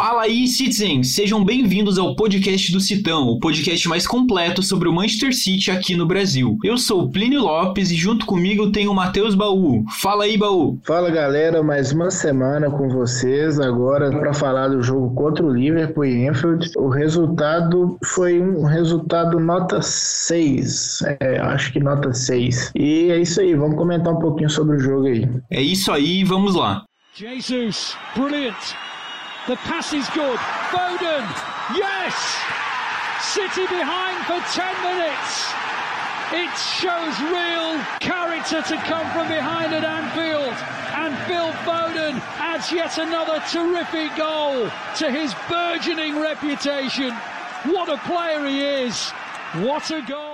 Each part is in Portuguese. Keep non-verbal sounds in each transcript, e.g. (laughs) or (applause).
Fala aí, Citizens! Sejam bem-vindos ao podcast do Citão, o podcast mais completo sobre o Manchester City aqui no Brasil. Eu sou o Plínio Lopes e junto comigo tem o Matheus Baú. Fala aí, Baú! Fala galera, mais uma semana com vocês agora para falar do jogo contra o Liverpool e Enfield. O resultado foi um resultado nota 6, é, acho que nota 6. E é isso aí, vamos comentar um pouquinho sobre o jogo aí. É isso aí, vamos lá. Jesus, brilliant! The pass is good. Foden, yes! City behind for 10 minutes. It shows real character to come from behind at Anfield. And Phil Foden adds yet another terrific goal to his burgeoning reputation. What a player he is! What a goal!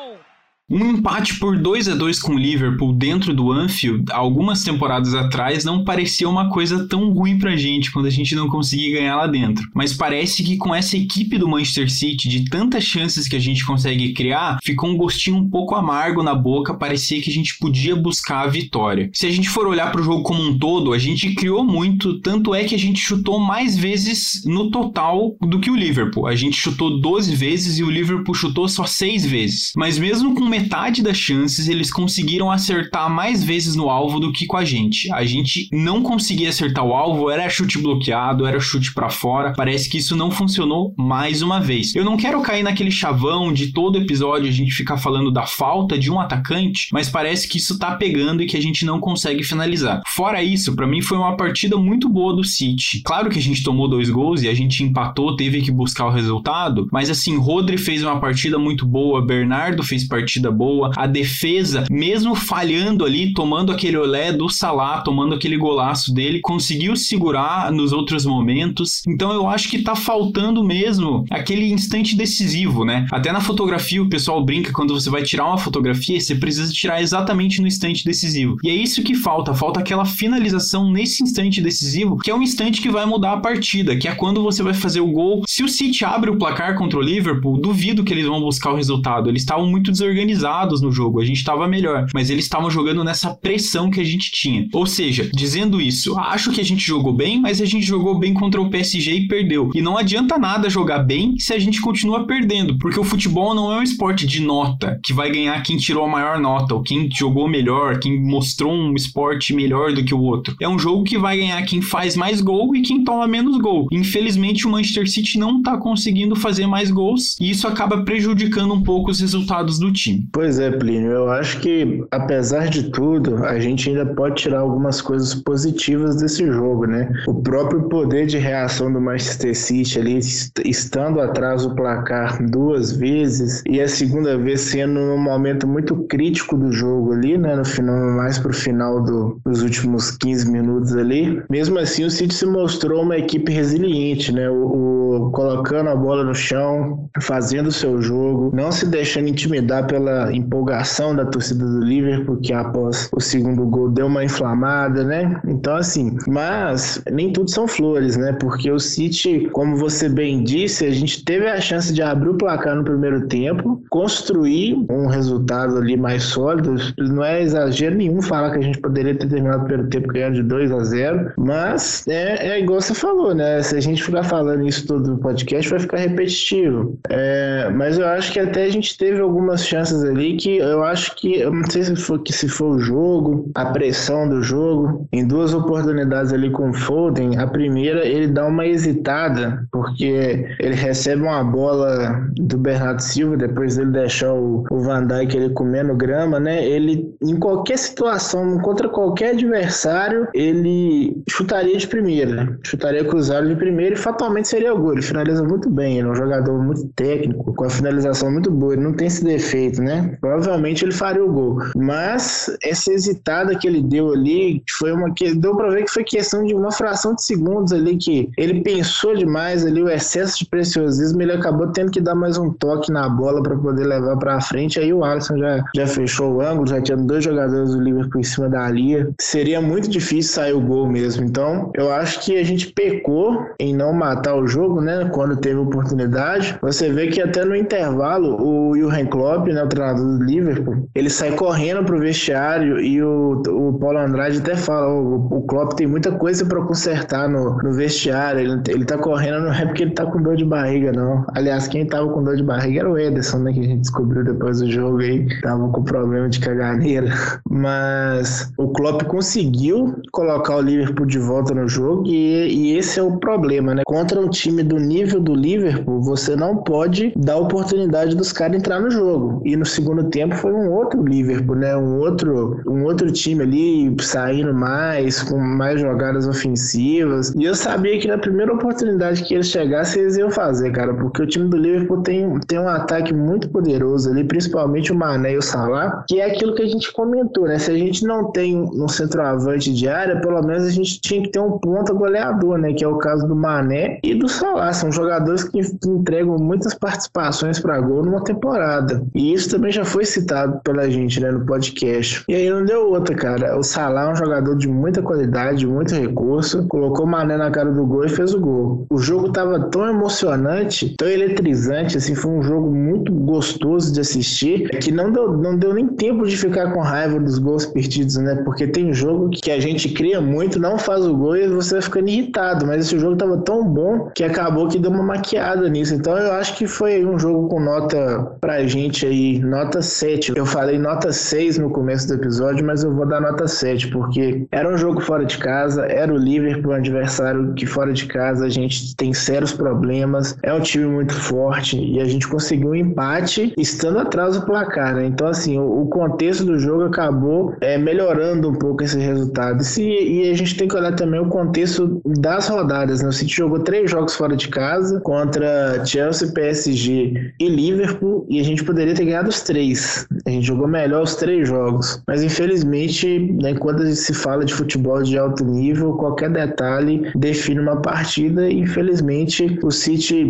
Um empate por 2 a 2 com o Liverpool dentro do Anfield, algumas temporadas atrás, não parecia uma coisa tão ruim pra gente quando a gente não conseguia ganhar lá dentro. Mas parece que com essa equipe do Manchester City, de tantas chances que a gente consegue criar, ficou um gostinho um pouco amargo na boca, parecia que a gente podia buscar a vitória. Se a gente for olhar pro jogo como um todo, a gente criou muito, tanto é que a gente chutou mais vezes no total do que o Liverpool. A gente chutou 12 vezes e o Liverpool chutou só 6 vezes. Mas mesmo com metade das chances, eles conseguiram acertar mais vezes no alvo do que com a gente. A gente não conseguia acertar o alvo, era chute bloqueado, era chute para fora. Parece que isso não funcionou mais uma vez. Eu não quero cair naquele chavão de todo episódio a gente ficar falando da falta de um atacante, mas parece que isso tá pegando e que a gente não consegue finalizar. Fora isso, para mim foi uma partida muito boa do City. Claro que a gente tomou dois gols e a gente empatou, teve que buscar o resultado, mas assim, Rodri fez uma partida muito boa, Bernardo fez partida partida boa. A defesa, mesmo falhando ali, tomando aquele olé do Salah, tomando aquele golaço dele, conseguiu segurar nos outros momentos. Então eu acho que tá faltando mesmo aquele instante decisivo, né? Até na fotografia o pessoal brinca quando você vai tirar uma fotografia, você precisa tirar exatamente no instante decisivo. E é isso que falta, falta aquela finalização nesse instante decisivo, que é um instante que vai mudar a partida, que é quando você vai fazer o gol. Se o City abre o placar contra o Liverpool, duvido que eles vão buscar o resultado. Eles estavam muito desorganizados organizados no jogo, a gente estava melhor, mas eles estavam jogando nessa pressão que a gente tinha. Ou seja, dizendo isso, acho que a gente jogou bem, mas a gente jogou bem contra o PSG e perdeu. E não adianta nada jogar bem se a gente continua perdendo, porque o futebol não é um esporte de nota, que vai ganhar quem tirou a maior nota, ou quem jogou melhor, quem mostrou um esporte melhor do que o outro. É um jogo que vai ganhar quem faz mais gol e quem toma menos gol. Infelizmente, o Manchester City não tá conseguindo fazer mais gols e isso acaba prejudicando um pouco os resultados do time. Pois é, Plínio, eu acho que apesar de tudo, a gente ainda pode tirar algumas coisas positivas desse jogo, né? O próprio poder de reação do Manchester City ali, estando atrás do placar duas vezes e a segunda vez sendo num momento muito crítico do jogo ali, né? No final, mais pro final do, dos últimos 15 minutos ali. Mesmo assim, o City se mostrou uma equipe resiliente, né? O, o colocando a bola no chão, fazendo o seu jogo, não se deixando intimidar pela empolgação da torcida do Liverpool, que após o segundo gol deu uma inflamada, né? Então, assim, mas nem tudo são flores, né? Porque o City, como você bem disse, a gente teve a chance de abrir o placar no primeiro tempo, construir um resultado ali mais sólido. Não é exagero nenhum falar que a gente poderia ter terminado o primeiro tempo ganhando de 2 a 0, mas é, é igual você falou, né? Se a gente ficar falando isso todo no podcast, vai ficar repetitivo. É, mas eu acho que até a gente teve algumas chances ali que eu acho que, eu não sei se foi que se for o jogo, a pressão do jogo, em duas oportunidades ali com o Foden, a primeira ele dá uma hesitada, porque ele recebe uma bola do Bernardo Silva, depois ele deixar o, o Van Dijk ele comendo grama, né? Ele, em qualquer situação, contra qualquer adversário, ele chutaria de primeira, chutaria cruzado de primeira e fatalmente seria o gol. Ele finaliza muito bem, ele é um jogador muito técnico, com a finalização muito boa, ele não tem esse defeito, né? Provavelmente ele faria o gol. Mas essa hesitada que ele deu ali foi uma que deu para ver que foi questão de uma fração de segundos ali que ele pensou demais ali o excesso de preciosismo, ele acabou tendo que dar mais um toque na bola para poder levar para frente. Aí o Alisson já, já fechou o ângulo, já tinha dois jogadores do Liverpool em cima da linha. Seria muito difícil sair o gol mesmo. Então, eu acho que a gente pecou em não matar o jogo, né? Quando teve oportunidade. Você vê que até no intervalo o Jurgen Klopp, né, o treinador do Liverpool, ele sai correndo pro vestiário e o, o Paulo Andrade até fala: o, o Klopp tem muita coisa para consertar no, no vestiário. Ele, ele tá correndo, não é porque ele tá com dor de barriga, não. Aliás, quem tava com dor de barriga era o Ederson, né? Que a gente descobriu depois do jogo aí. Tava com problema de caganeira. (laughs) Mas o Klopp conseguiu colocar o Liverpool de volta no jogo e, e esse é o problema, né? Contra um time do nível do Liverpool, você não pode dar oportunidade dos caras entrar no jogo. E no segundo tempo foi um outro Liverpool, né? Um outro, um outro time ali saindo mais, com mais jogadas ofensivas. E eu sabia que na primeira oportunidade que eles chegassem, eles iam fazer, cara, porque o time do Liverpool tem, tem um ataque muito poderoso ali, principalmente o Mané e o Salah, que é aquilo que a gente comentou, né? Se a gente não tem um centroavante de área, pelo menos a gente tinha que ter um ponta goleador, né? Que é o caso do Mané e do Salah. São jogadores que, entregam muitas participações para gol numa temporada. E isso também já foi citado pela gente, né? No podcast. E aí não deu outra, cara. O Salah é um jogador de muita qualidade, de muito recurso. Colocou o Mané na cara do gol e fez o gol. O jogo tava tão emocionante, tão eletrizante, assim, foi um jogo muito gostoso de assistir, que não deu, não deu nem tempo de ficar com raiva dos gols perdidos, né? Porque tem jogo que a gente cria muito, não faz o gol e você vai ficando irritado, mas esse jogo tava tão bom que acabou que deu uma maquiada nisso. Então eu acho que foi um jogo com nota pra gente aí, nota 7. Eu falei nota 6 no começo do episódio, mas eu vou dar nota 7, porque era um jogo fora de casa, era o Liverpool, um adversário que fora de casa a gente tem sérios problemas, é um time muito forte e a gente conseguiu um empate estando atrás do placar, né? Então, assim, o, o contexto do jogo acabou é, melhorando um pouco esse resultado. E, se, e, a gente tem que olhar também o contexto das rodadas, né? O City jogou três jogos fora de casa contra Chelsea, PSG e Liverpool e a gente poderia ter ganhado os três. A gente jogou melhor os três jogos. Mas, infelizmente, né, quando se fala de futebol de alto nível, qualquer detalhe define uma partida e, infelizmente, o City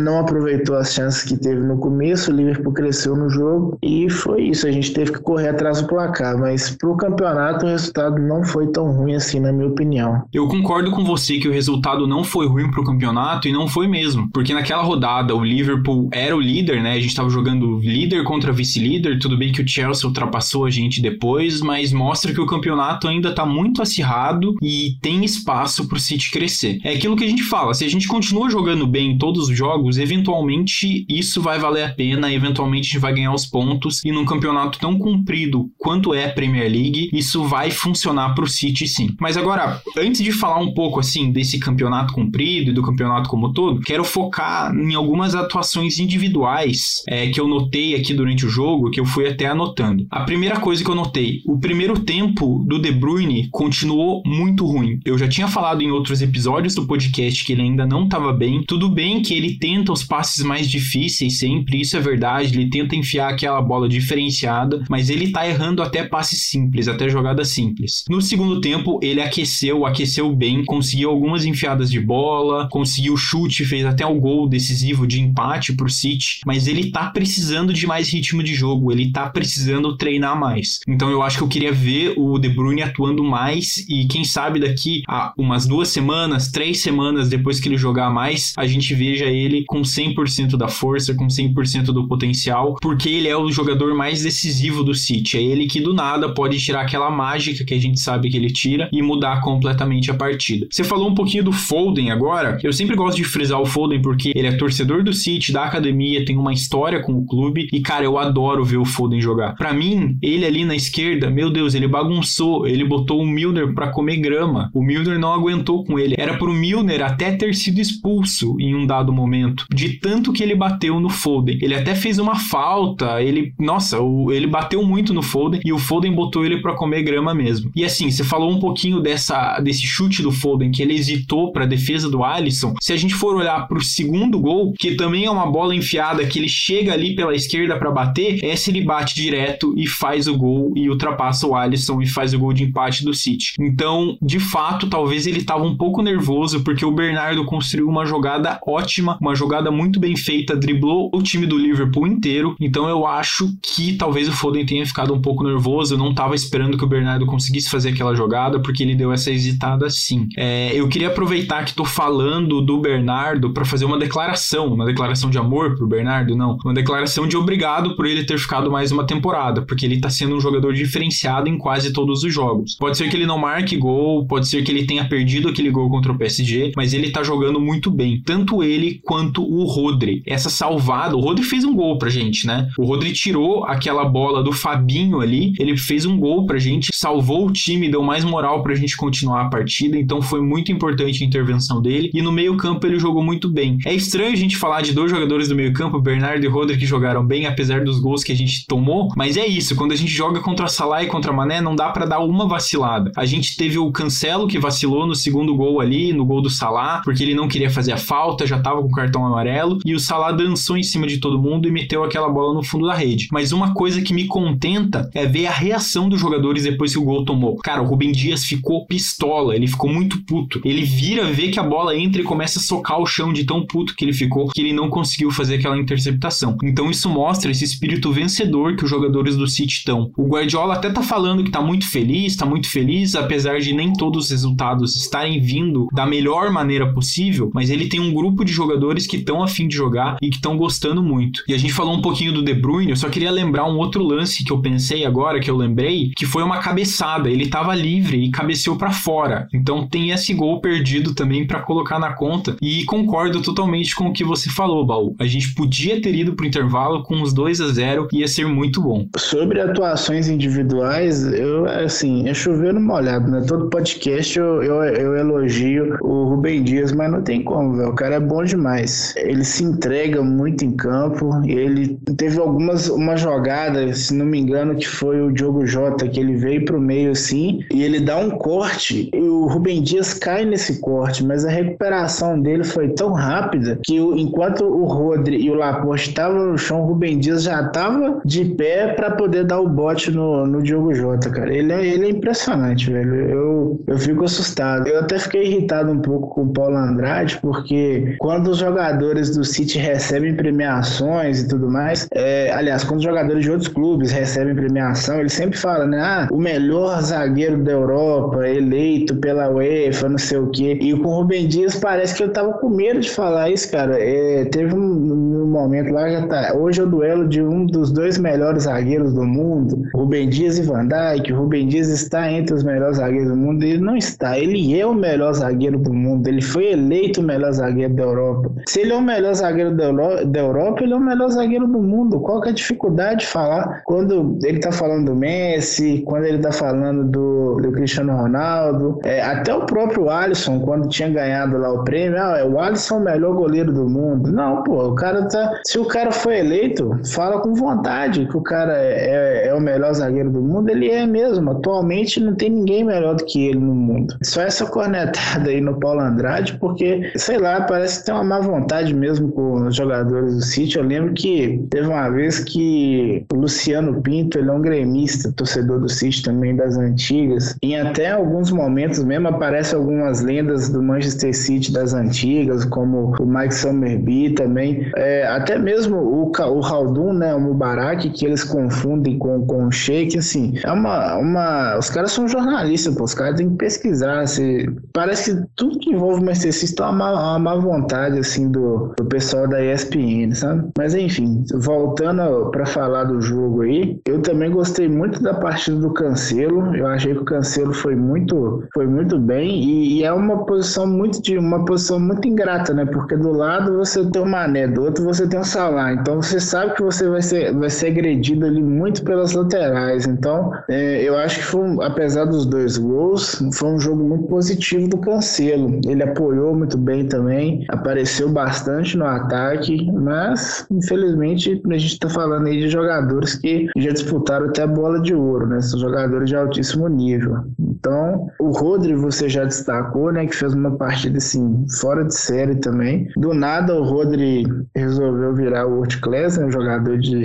não aproveitou as chances que teve no começo, o Liverpool cresceu no jogo e foi isso. A gente teve que correr atrás do placar, mas pro campeonato o resultado não foi tão ruim assim, na minha opinião. Eu concordo com você que o resultado não foi ruim pro campeonato e não foi mesmo, porque naquela rodada o Liverpool era o líder, né? A gente tava jogando líder contra vice-líder, tudo bem que o Chelsea ultrapassou a gente depois, mas mostra que o campeonato ainda tá muito acirrado e tem espaço pro City crescer. É aquilo que a gente fala, se a gente continua jogando bem em todos os jogos, eventualmente isso vai valer a pena, eventualmente a gente vai ganhar os pontos e num campeonato tão comprido quanto é a Premier League, isso vai funcionar pro City sim. Mas agora, antes de falar um pouco assim desse campeonato comprido e do campeonato como todo, quero focar em algumas atuações individuais é, que eu notei aqui durante o jogo, que eu fui até anotando. A primeira coisa que eu notei, o primeiro tempo do De Bruyne continuou muito ruim. Eu já tinha falado em outros episódios do podcast que ele ainda não estava bem. Tudo bem que ele tenta os passes mais difíceis sempre, isso é verdade, ele tenta enfiar aquela bola diferenciada, mas ele tá errando até passes simples, até jogadas simples. No segundo tempo, ele aqueceu, aqueceu bem, conseguiu algumas enfiadas de bola, conseguiu chute, fez até o gol decisivo de empate pro City, mas ele tá precisando de mais ritmo de jogo, ele tá precisando treinar mais. Então eu acho que eu queria ver o De Bruyne atuando mais e quem sabe daqui a umas duas semanas, três semanas depois que ele jogar mais, a gente veja ele com 100% da força, com 100% do potencial, porque ele é o jogador mais decisivo do City. É ele que do nada pode tirar aquela mágica que a gente sabe que ele tira e mudar completamente a partida. Você falou um pouquinho do Foden agora. Eu sempre gosto de frisar o Foden porque ele é torcedor do City, da academia, tem uma história com o clube e cara, eu adoro ver o Foden jogar. Para mim, ele ali na esquerda, meu Deus, ele bagunçou, ele botou o Milner para comer grama. O Milner não aguentou com ele. Era pro Milner até ter sido expulso em um dado momento, de tanto que ele bateu no Foden. Ele até fez uma falta, ele, nossa, o, ele bateu muito no Foden e o Foden botou ele para comer grama mesmo. E assim, você falou um pouquinho dessa desse chute do Foden que ele hesitou para defesa do Alisson. Se a gente for olhar pro segundo gol, que também é uma bola enfiada que ele chega ali pela esquerda para bater, essa ele bate direto e faz o gol e ultrapassa o Alisson e faz o gol de empate do City. Então, de fato, talvez ele estava um pouco nervoso porque o Bernardo construiu uma jogada ótima, uma jogada muito bem feita, driblou o time do Liverpool inteiro. Então, eu acho que talvez o Foden tenha ficado um pouco nervoso. Eu não estava esperando que o Bernardo conseguisse fazer aquela jogada porque ele deu essa hesitada sim. É, eu queria aproveitar que estou falando do Bernardo para fazer uma declaração, uma declaração de amor pro Bernardo, não, uma declaração de obrigado por ele ter ficado mais uma temporada, porque ele está sendo um jogador diferenciado em quase todos os jogos. Pode ser que ele não marque gol, pode ser que ele tenha perdido aquele gol contra o PSG, mas ele tá jogando muito bem, tanto ele quanto o Rodri. Essa salvada, o Rodri fez um gol pra gente, né? O Rodri tirou aquela bola do Fabinho ali, ele fez um gol pra gente, salvou o time, deu mais moral pra gente continuar a partida, então foi muito importante a intervenção dele. E no meio-campo ele jogou muito bem. É estranho a gente falar de dois jogadores do meio-campo, Bernardo e Rodri, que jogaram bem, apesar dos gols que a gente tomou, mas é isso, quando a gente joga contra Salah e contra Mané, não dá para dar uma vacilada. A gente teve o Cancelo que vacilou no segundo gol ali, no gol do Salah, porque ele não queria fazer a falta, já tava com o cartão amarelo, e o Salah dançou em cima de todo mundo e meteu aquela bola no fundo da rede. Mas uma coisa que me contenta é ver a reação dos jogadores depois que o gol tomou. Cara, o Rubem Dias ficou pistola, ele ficou muito puto. Ele vira, vê que a bola entra e começa a socar o chão de tão puto que ele ficou, que ele não conseguiu fazer aquela interceptação. Então isso mostra esse espírito vencedor que os jogadores do City estão. O Guardiola até tá falando que tá muito feliz, tá muito feliz, apesar de nem todos os resultados estarem vindo da melhor maneira possível, mas ele tem um grupo de jogadores que estão afim de jogar e que estão gostando muito. E a gente falou um pouquinho do De Bruyne, eu só queria lembrar um outro lance que eu pensei agora, que eu lembrei, que foi uma cabeçada. Ele tava livre e cabeceou para fora. Então tem esse gol perdido também para colocar na conta. E concordo totalmente com o que você falou, Baú. A gente podia ter ido pro intervalo com uns 2 a 0 ia ser muito bom. Sobre atuações individuais, eu, assim, é chover no molhado, né? Todo podcast eu, eu, eu elogio o Rubem Dias, mas não tem como, velho. O cara é bom demais. Ele se entrega muito em campo. Ele teve algumas uma jogada, se não me engano, que foi o Diogo Jota, que ele veio pro meio assim, e ele dá um corte, e o Rubem Dias cai nesse corte, mas a recuperação dele foi tão rápida que enquanto o Rodri e o Laporte estavam no chão, o Rubem Dias já estava de pé para poder dar o bote no, no Diogo Jota, cara. Ele é, ele é impressionante, velho. Eu, eu fico assustado. Eu até fiquei irritado um pouco com o Paulo Andrade, porque quando os jogadores do City recebem premiações e tudo mais, é, aliás, quando os jogadores de outros clubes recebem premiação, ele sempre fala, né? Ah, o melhor zagueiro da Europa, eleito pela UEFA, não sei o quê. E com o Rubem Dias parece que eu tava com medo de falar isso, cara. É, teve um, um, momento lá, já tá. Hoje é o duelo de um dos dois melhores zagueiros do mundo, Rubem Dias e Van Dijk. Rubem Dias está entre os melhores zagueiros do mundo. Ele não está, ele é o melhor zagueiro do mundo. Ele foi eleito o melhor zagueiro da Europa. Se ele é o melhor zagueiro da, da Europa, ele é o melhor zagueiro do mundo. Qual que é a dificuldade de falar quando ele tá falando do Messi, quando ele tá falando do, do Cristiano Ronaldo, é, até o próprio Alisson, quando tinha ganhado lá o prêmio, ah, o Alisson é o melhor goleiro do mundo. Não, pô, o cara tá. Se o cara foi eleito, fala com vontade que o cara é, é, é o melhor zagueiro do mundo, ele é mesmo. Atualmente não tem ninguém melhor do que ele no mundo. Só essa cornetada aí no Paulo Andrade, porque, sei lá, parece que tem uma má vontade mesmo com os jogadores do City. Eu lembro que teve uma vez que o Luciano Pinto, ele é um gremista, torcedor do City também das antigas. Em até alguns momentos mesmo aparecem algumas lendas do Manchester City das antigas, como o Mike Summerby também. É, até mesmo o, o Haldun, né, o Mubarak, que eles confundem com, com o Sheik, assim, é uma, uma... Os caras são jornalistas, pô, os caras têm que pesquisar, assim, parece que tudo que envolve o Manchester City tem uma, má, uma má vontade, assim, do, do pessoal da ESPN, sabe? Mas enfim, voltando para falar do jogo aí, eu também gostei muito da partida do Cancelo. Eu achei que o Cancelo foi muito, foi muito bem e, e, é uma posição muito de uma posição muito ingrata, né? Porque do lado você tem o Mané, do outro você tem o Salah. Então você sabe que você vai ser, vai ser agredido ali muito pelas laterais. Então é, eu acho que foi, apesar dos dois gols, foi um jogo muito positivo do Cancelo. Ele apoiou muito bem também, apareceu bastante no ataque, mas infelizmente a gente está falando aí de jogadores que já disputaram até a bola de ouro, né? São jogadores de altíssimo nível. Então, o Rodri você já destacou, né, que fez uma partida assim fora de série também. Do nada o Rodri resolveu virar o world class, né, um jogador de,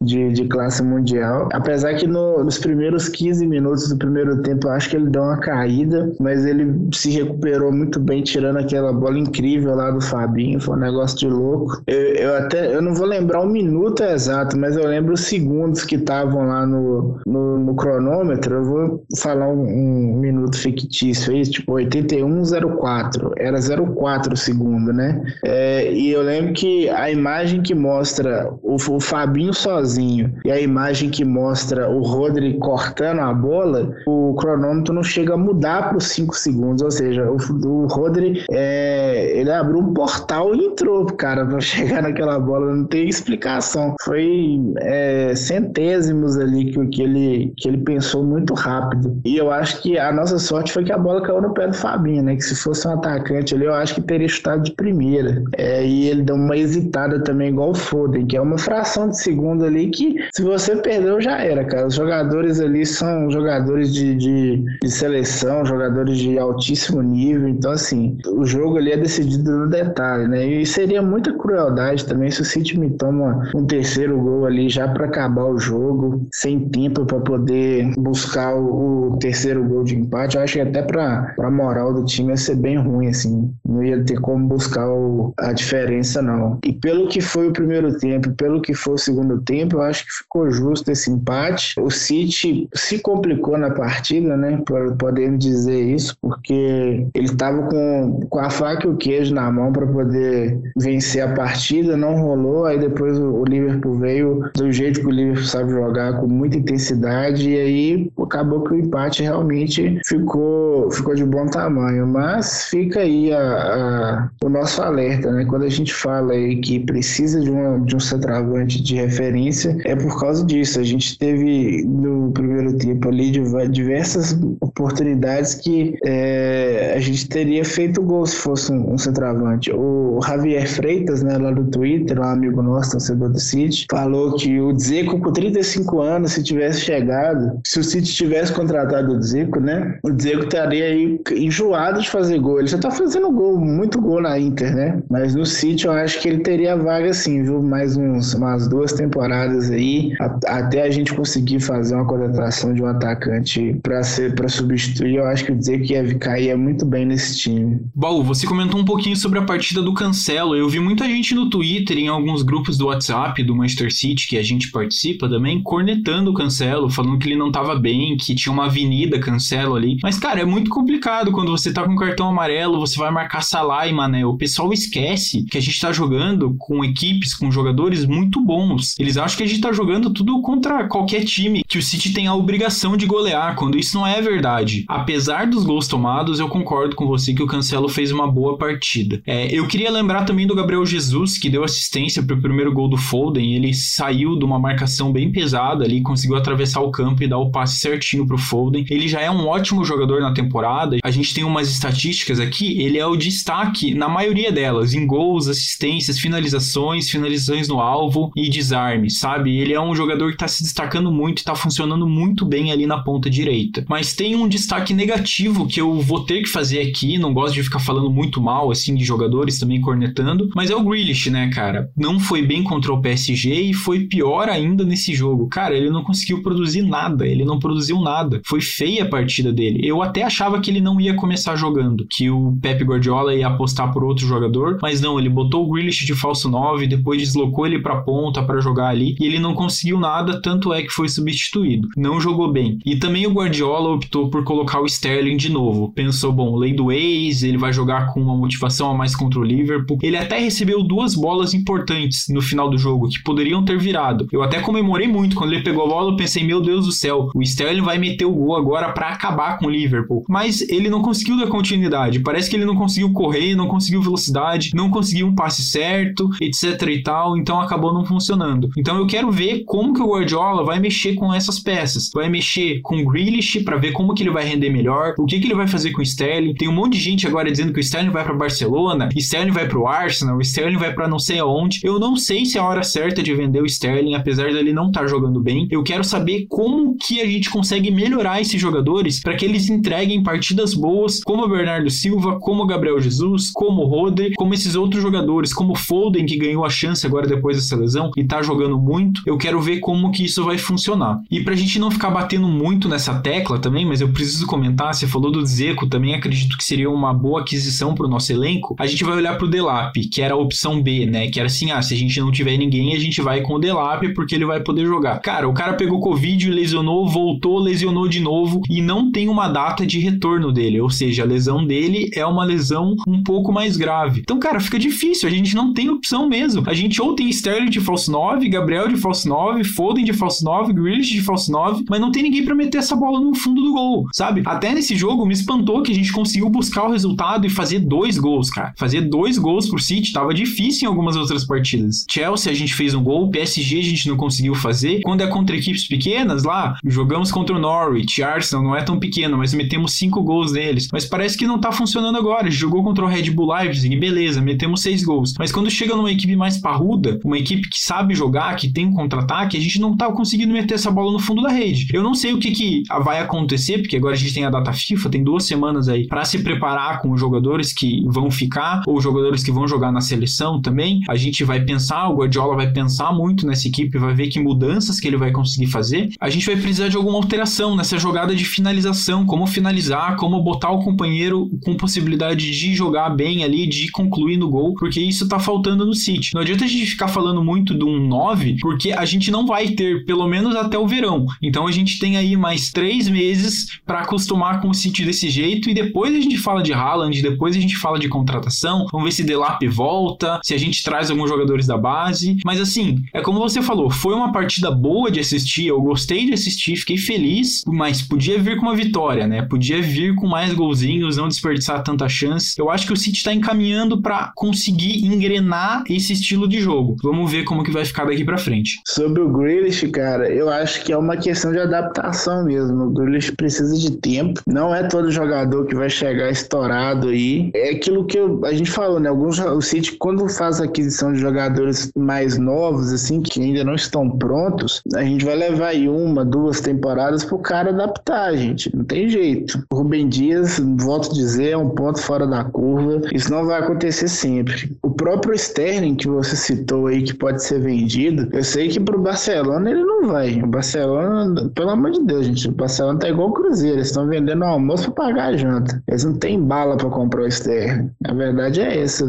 de, de classe mundial. Apesar que no, nos primeiros 15 minutos do primeiro tempo eu acho que ele deu uma caída, mas ele se recuperou muito bem tirando aquela bola incrível lá do Fabinho, foi um negócio de louco. Eu, eu até eu não vou lembrar o minuto exato, mas eu lembro os segundos que estavam lá no, no, no, cronômetro. Eu vou falar um, um minuto fictício aí, tipo 8104. Era 04 o segundo, né? É, e eu lembro que a imagem que mostra o, o Fabinho sozinho e a imagem que mostra o Rodri cortando a bola, o cronômetro não chega a mudar para os 5 segundos. Ou seja, o, o Rodri é, ele abriu um portal e entrou, cara, para (laughs) chegar naquela bola. Não tem explicação. Foi é, centésimos ali que, que, ele, que ele pensou muito rápido. E eu acho que a nossa sorte foi que a bola caiu no pé do Fabinho, né? Que se fosse um atacante ali, eu acho que teria chutado de primeira. É, e ele deu uma hesitada também, igual o Foden, que é uma fração de segundo ali que se você perdeu, já era, cara. Os jogadores ali são jogadores de, de, de seleção, jogadores de altíssimo nível. Então, assim, o jogo ali é decidido no detalhe, né? E seria muita crueldade também se o City me toma um terceiro gol ali já para acabar o jogo, sem tempo para poder buscar o, o, terceiro gol de empate. Eu acho que até para a moral do time ia ser bem ruim, assim. Não ia ter como buscar o, a diferença, não. E pelo que foi o primeiro tempo, pelo que foi o segundo tempo, eu acho que ficou justo esse empate. O City se complicou na partida, né? Podemos dizer isso, porque ele estava com, com a faca e o queijo na mão para poder vencer a partida, não rolou. Aí depois o, o Liverpool veio do jeito que o Liverpool sabe jogar, com muita intensidade, e aí acabou que o empate realmente ficou, ficou de bom tamanho. Mas fica aí a, a, o nosso alerta, né? Quando a gente fala aí que precisa de, uma, de um centroavante de referência, é por causa disso. A gente teve no primeiro tempo ali diversas oportunidades que é, a gente teria feito gol se fosse um, um centroavante. O Javier Freitas, né, lá do Twitter, um amigo nosso, torcedor do City, falou que o Dzeko com 35 anos, se tivesse chegado, se o City tivesse contratado o Dzeko, né, o Dzeko estaria aí enjoado de fazer gol. Ele já tá fazendo gol, muito gol na Inter, né? Mas no City eu acho que ele teria vaga sim, viu? Mais uns, umas duas temporadas aí, a, até a gente conseguir fazer uma contratação de um atacante para ser para substituir. Eu acho que o Dzeko ia cair muito bem nesse time. Baú, você comentou um pouquinho sobre a partida do Cancelo. Eu vi muita gente no Twitter, em alguns grupos do WhatsApp do Manchester City que a gente participa também, cornetando o Cancelo, falando que ele não tava bem, que tinha uma avenida Cancelo ali. Mas, cara, é muito complicado quando você tá com cartão amarelo, você vai marcar Salah e Mané. O pessoal esquece que a gente tá jogando com equipes, com jogadores muito bons. Eles acham que a gente tá jogando tudo contra qualquer time, que o City tem a obrigação de golear, quando isso não é verdade. Apesar dos gols tomados, eu concordo com você que o Cancelo fez uma boa partida. É, eu queria lembrar também do Gabriel Jesus, que deu assistência pro primeiro gol do Foden. Ele saiu de uma marcação bem pesada ali, conseguiu atravessar o campo e dar o passe certinho pro Foden. Ele já é um ótimo jogador na temporada. A gente tem umas estatísticas aqui, ele é o destaque na maioria delas, em gols, assistências, finalizações, finalizações no alvo e desarme, sabe? Ele é um jogador que tá se destacando muito e tá funcionando muito bem ali na ponta direita. Mas tem um destaque negativo que eu vou ter que fazer aqui, não gosto de ficar falando muito mal assim de jogadores também cornetando, mas é o Grealish, né, cara? Não foi bem contra o PSG e foi pior ainda nesse jogo. Cara, ele não conseguiu produzir nada, ele não produziu nada. Foi feia a partida dele. Eu até achava que ele não ia começar jogando, que o Pep Guardiola ia apostar por outro jogador, mas não, ele botou o Grealish de falso 9, depois deslocou ele pra ponta para jogar ali e ele não conseguiu nada, tanto é que foi substituído. Não jogou bem. E também o Guardiola optou por colocar o Sterling de novo. Pensou, bom, lei do ex, ele vai jogar com uma motivação a mais contra o Liverpool. Ele até recebeu duas bolas importantes no final do jogo que poderiam ter virado. Eu até comemorei muito quando ele pegou a bola, eu pensei, meu Deus do céu, o Sterling vai meter o gol agora para acabar com o Liverpool. Mas ele não conseguiu dar continuidade. Parece que ele não conseguiu correr, não conseguiu velocidade, não conseguiu um passe certo, etc e tal, então acabou não funcionando. Então eu quero ver como que o Guardiola vai mexer com essas peças. Vai mexer com o Grealish para ver como que ele vai render melhor, o que que ele vai fazer com o Sterling. Tem um monte de gente agora dizendo que o Sterling vai para Barcelona, o Sterling vai para o Arsenal, o Sterling vai para não sei aonde. Eu não sei se é a hora certa de vender o Sterling, apesar dele não estar tá jogando bem. Eu quero saber como que a gente consegue melhorar esse jogador jogadores para que eles entreguem partidas boas, como o Bernardo Silva, como o Gabriel Jesus, como o Rodri, como esses outros jogadores, como o Foden, que ganhou a chance agora depois dessa lesão e tá jogando muito. Eu quero ver como que isso vai funcionar. E pra gente não ficar batendo muito nessa tecla também, mas eu preciso comentar, você falou do Zeco, também acredito que seria uma boa aquisição pro nosso elenco. A gente vai olhar pro Delap, que era a opção B, né? Que era assim, ah, se a gente não tiver ninguém, a gente vai com o Delap porque ele vai poder jogar. Cara, o cara pegou Covid, lesionou, voltou, lesionou de novo e não tem uma data de retorno dele, ou seja, a lesão dele é uma lesão um pouco mais grave. Então, cara, fica difícil, a gente não tem opção mesmo. A gente ou tem Sterling de falso 9, Gabriel de falso 9, Foden de falso 9, Grealish de falso 9, mas não tem ninguém para meter essa bola no fundo do gol, sabe? Até nesse jogo me espantou que a gente conseguiu buscar o resultado e fazer dois gols, cara. Fazer dois gols pro City tava difícil em algumas outras partidas. Chelsea a gente fez um gol, PSG a gente não conseguiu fazer. Quando é contra equipes pequenas, lá, jogamos contra o Norwich, Arsenal não é tão pequeno, mas metemos cinco gols neles. Mas parece que não tá funcionando agora. Jogou contra o Red Bull Leipzig, beleza, metemos seis gols. Mas quando chega numa equipe mais parruda, uma equipe que sabe jogar, que tem um contra-ataque, a gente não tá conseguindo meter essa bola no fundo da rede. Eu não sei o que, que vai acontecer, porque agora a gente tem a data FIFA, tem duas semanas aí para se preparar com os jogadores que vão ficar ou jogadores que vão jogar na seleção também. A gente vai pensar, o Guardiola vai pensar muito nessa equipe, vai ver que mudanças que ele vai conseguir fazer. A gente vai precisar de alguma alteração nessa jogada de finalização, como finalizar, como botar o companheiro com possibilidade de jogar bem ali, de concluir no gol, porque isso tá faltando no City. Não adianta a gente ficar falando muito de um 9, porque a gente não vai ter, pelo menos até o verão. Então a gente tem aí mais três meses para acostumar com o City desse jeito e depois a gente fala de Haaland, depois a gente fala de contratação. Vamos ver se Delap volta, se a gente traz alguns jogadores da base. Mas assim, é como você falou, foi uma partida boa de assistir, eu gostei de assistir, fiquei feliz, mas podia vir com uma vitória, né? Podia vir com mais golzinhos, não desperdiçar tanta chance. Eu acho que o City está encaminhando para conseguir engrenar esse estilo de jogo. Vamos ver como que vai ficar daqui para frente. Sobre o Grealish, cara, eu acho que é uma questão de adaptação mesmo. O Grealish precisa de tempo. Não é todo jogador que vai chegar estourado aí. É aquilo que eu, a gente falou, né? Alguns o City quando faz a aquisição de jogadores mais novos assim, que ainda não estão prontos, a gente vai levar aí uma, duas temporadas pro cara adaptar, gente. Não tem jeito. O Rubem Dias, volto a dizer, é um ponto fora da curva. Isso não vai acontecer sempre. O próprio Sterling que você citou aí que pode ser vendido, eu sei que pro Barcelona ele não vai. O Barcelona, pelo amor de Deus, gente, o Barcelona tá igual o Cruzeiro, eles estão vendendo almoço para pagar a janta. Eles não têm bala para comprar o Sterling. A verdade é essa.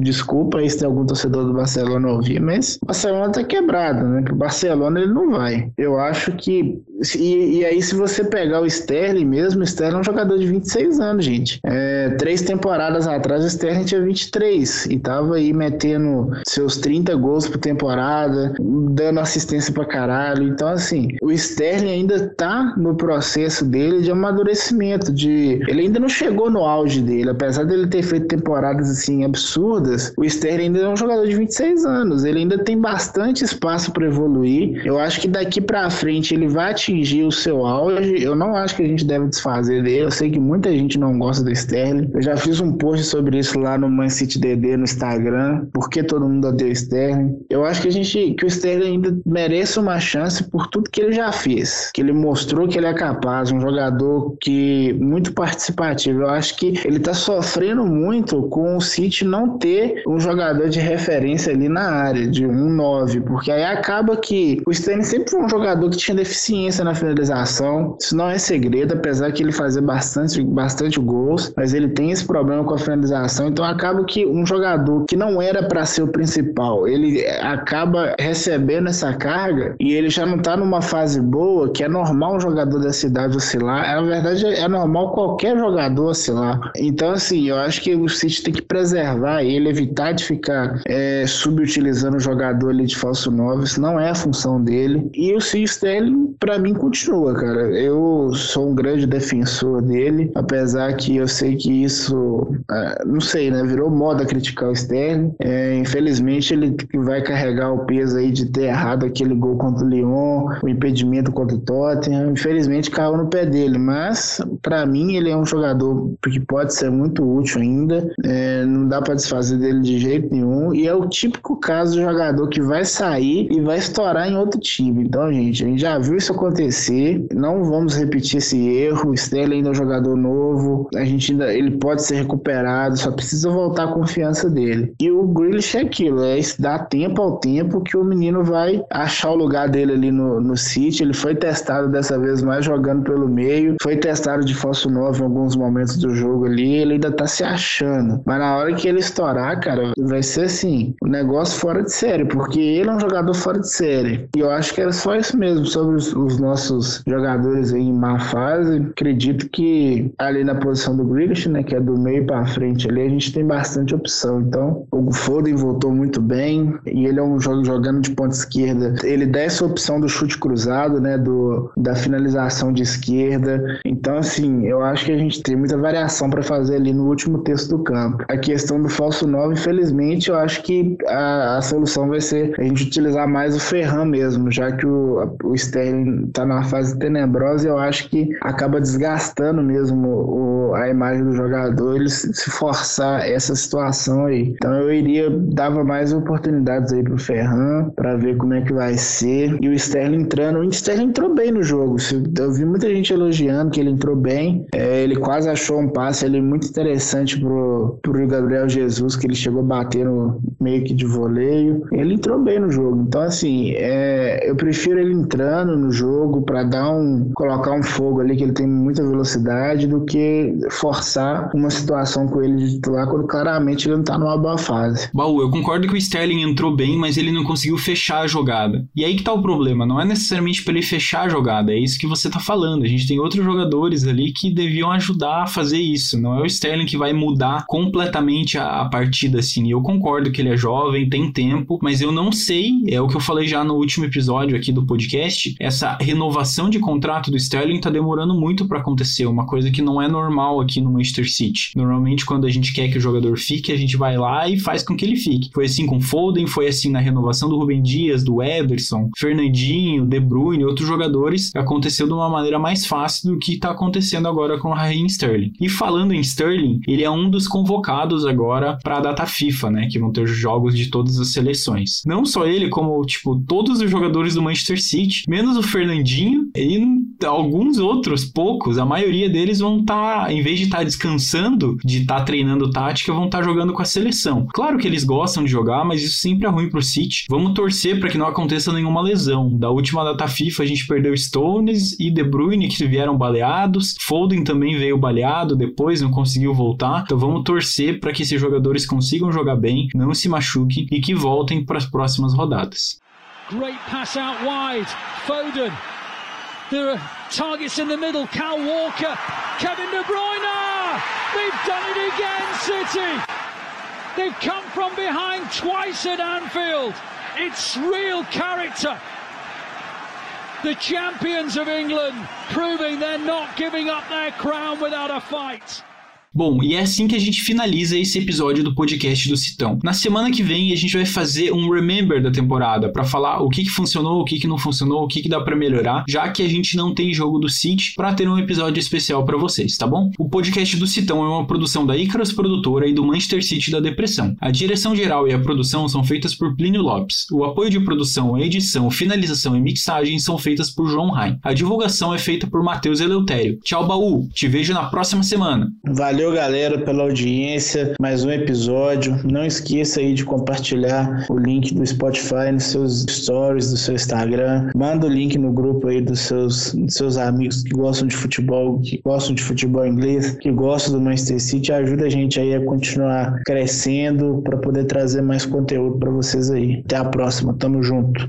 Desculpa aí se tem algum torcedor do Barcelona ouvir, mas o Barcelona tá quebrado, né? O Barcelona ele não vai. Eu acho que e, e, aí, se você pegar o Sterling mesmo, o Sterling é um jogador de 26 anos, gente. É, três temporadas atrás, o Sterling tinha 23 e tava aí metendo seus 30 gols por temporada, dando assistência pra caralho. Então, assim, o Sterling ainda tá no processo dele de amadurecimento, de... Ele ainda não chegou no auge dele, apesar dele ter feito temporadas, assim, absurdas, o Sterling ainda é um jogador de 26 anos, ele ainda tem bastante espaço para evoluir. Eu acho que daqui para frente ele vai atingir o seu auge. Eu não acho que a gente deve desfazer dele. Eu sei que muita gente não gosta do Sterling. Eu já fiz um post sobre isso lá no Man City DD no Instagram. Por que todo mundo odeia o Sterling? Eu acho que a gente que o Sterling ainda merece uma chance por tudo que ele já fez. Que ele mostrou que ele é capaz, um jogador que muito participativo. Eu acho que ele tá sofrendo muito com o City não ter um jogador de referência ali na área, de um 9, porque aí acaba que o Sterling sempre foi um jogador que tinha deficiência na finalização. Isso não é segredo, apesar que ele fazia bastante, bastante gols, mas ele tem esse problema com a finalização. Então acaba que um jogador que não era para ser o principal, ele acaba recebendo essa carga e ele já não tá numa fase boa, que é normal um jogador da cidade oscilar. Na verdade, é normal qualquer jogador oscilar. Então, assim, eu acho que o City tem que preservar ele, evitar de ficar é, subutilizando o jogador ali de falso 9. Isso não é a função dele. E o Sterling, para mim, continua, cara. Eu sou um grande defensor dele, apesar que eu sei que isso, é, não sei, né? Virou moda criticar o Sterling. É, infelizmente, ele vai carregar o peso aí de ter errado aquele gol contra o Lyon, o impedimento contra o Tottenham. Infelizmente, caiu no pé dele, mas para mim, ele é um jogador que pode ser muito útil ainda. É, não dá para desfazer dele de jeito nenhum. E é o típico caso de jogador que vai sair e vai estourar em outro time. Então, gente, a gente já viu isso acontecer acontecer. Não vamos repetir esse erro. O Sterling ainda é um jogador novo. A gente ainda, ele pode ser recuperado, só precisa voltar a confiança dele. E o Grealish é aquilo, é dar tempo ao tempo que o menino vai achar o lugar dele ali no, no City. Ele foi testado dessa vez mais jogando pelo meio, foi testado de falso 9 em alguns momentos do jogo ali. Ele ainda tá se achando. Mas na hora que ele estourar, cara, vai ser assim, um negócio fora de série, porque ele é um jogador fora de série. E eu acho que era só isso mesmo sobre os, os nossos jogadores em má fase. Acredito que ali na posição do Grealish, né, que é do meio para frente ali, a gente tem bastante opção. Então, o Foden voltou muito bem e ele é um jogo jogando de ponta esquerda. Ele dá essa opção do chute cruzado, né, do da finalização de esquerda. Então, assim, eu acho que a gente tem muita variação para fazer ali no último terço do campo. A questão do falso 9, infelizmente, eu acho que a, a solução vai ser a gente utilizar mais o Ferran mesmo, já que o, o Sterling está numa fase tenebrosa, eu acho que acaba desgastando mesmo o, a imagem do jogador ele se forçar essa situação aí. Então eu iria dava mais oportunidades aí pro Ferran para ver como é que vai ser. E o Sterling entrando, o Sterling entrou bem no jogo. Eu vi muita gente elogiando que ele entrou bem. É, ele quase achou um passe ali muito interessante pro, pro Gabriel Jesus, que ele chegou a bater no meio que de voleio. Ele entrou bem no jogo. Então, assim, é, eu prefiro ele entrando no jogo para dar um. colocar um fogo ali, que ele tem muita velocidade, do que forçar uma situação com ele de titular quando claramente ele não tá numa boa fase. Baú, eu concordo que o Sterling entrou bem, mas ele não conseguiu fechar a jogada. E aí que tá o problema, não é necessariamente para ele fechar a jogada, é isso que você tá falando. A gente tem outros jogadores ali que deviam ajudar a fazer isso. Não é o Sterling que vai mudar completamente a, a partida assim. Eu concordo que ele é jovem, tem tempo, mas eu não sei, é o que eu falei já no último episódio aqui do podcast, essa renovação de contrato do Sterling tá demorando muito para acontecer, uma coisa que não é normal aqui no Manchester City. Normalmente quando a gente quer que o jogador fique, a gente vai lá e faz com que ele fique. Foi assim com Foden, foi assim na renovação do Rubem Dias, do Ederson, Fernandinho, De Bruyne, outros jogadores, aconteceu de uma maneira mais fácil do que está acontecendo agora com o Raheem Sterling. E falando em Sterling, ele é um dos convocados agora para a data FIFA, né, que vão ter jogos de todas as seleções. Não só ele, como tipo todos os jogadores do Manchester City, menos o Fernandinho e alguns outros, poucos, a maioria deles vão estar, tá, em vez de estar tá descansando, de estar tá treinando tática, vão estar tá jogando com a seleção. Claro que eles gostam de jogar, mas isso sempre é ruim pro City. Vamos torcer para que não aconteça nenhuma lesão. Da última data FIFA a gente perdeu Stones e De Bruyne que vieram baleados. Foden também veio baleado depois, não conseguiu voltar. Então vamos torcer para que esses jogadores consigam jogar bem, não se machuquem e que voltem para as próximas rodadas. Great pass out wide. Foden. There are targets in the middle. Cal Walker. Kevin De Bruyne. They've done it again, City. They've come from behind twice at Anfield. It's real character. The champions of England proving they're not giving up their crown without a fight. Bom, e é assim que a gente finaliza esse episódio do podcast do Citão. Na semana que vem a gente vai fazer um remember da temporada para falar o que, que funcionou, o que, que não funcionou, o que, que dá para melhorar, já que a gente não tem jogo do City para ter um episódio especial para vocês, tá bom? O podcast do Citão é uma produção da Icarus Produtora e do Manchester City da Depressão. A direção geral e a produção são feitas por Plínio Lopes. O apoio de produção, edição, finalização e mixagem são feitas por João Rain. A divulgação é feita por Matheus Eleutério. Tchau, baú. Te vejo na próxima semana. Valeu Valeu, galera, pela audiência. Mais um episódio. Não esqueça aí de compartilhar o link do Spotify nos seus stories, do seu Instagram. Manda o link no grupo aí dos seus, dos seus amigos que gostam de futebol, que gostam de futebol inglês, que gostam do Manchester City. Ajuda a gente aí a continuar crescendo para poder trazer mais conteúdo para vocês aí. Até a próxima. Tamo junto.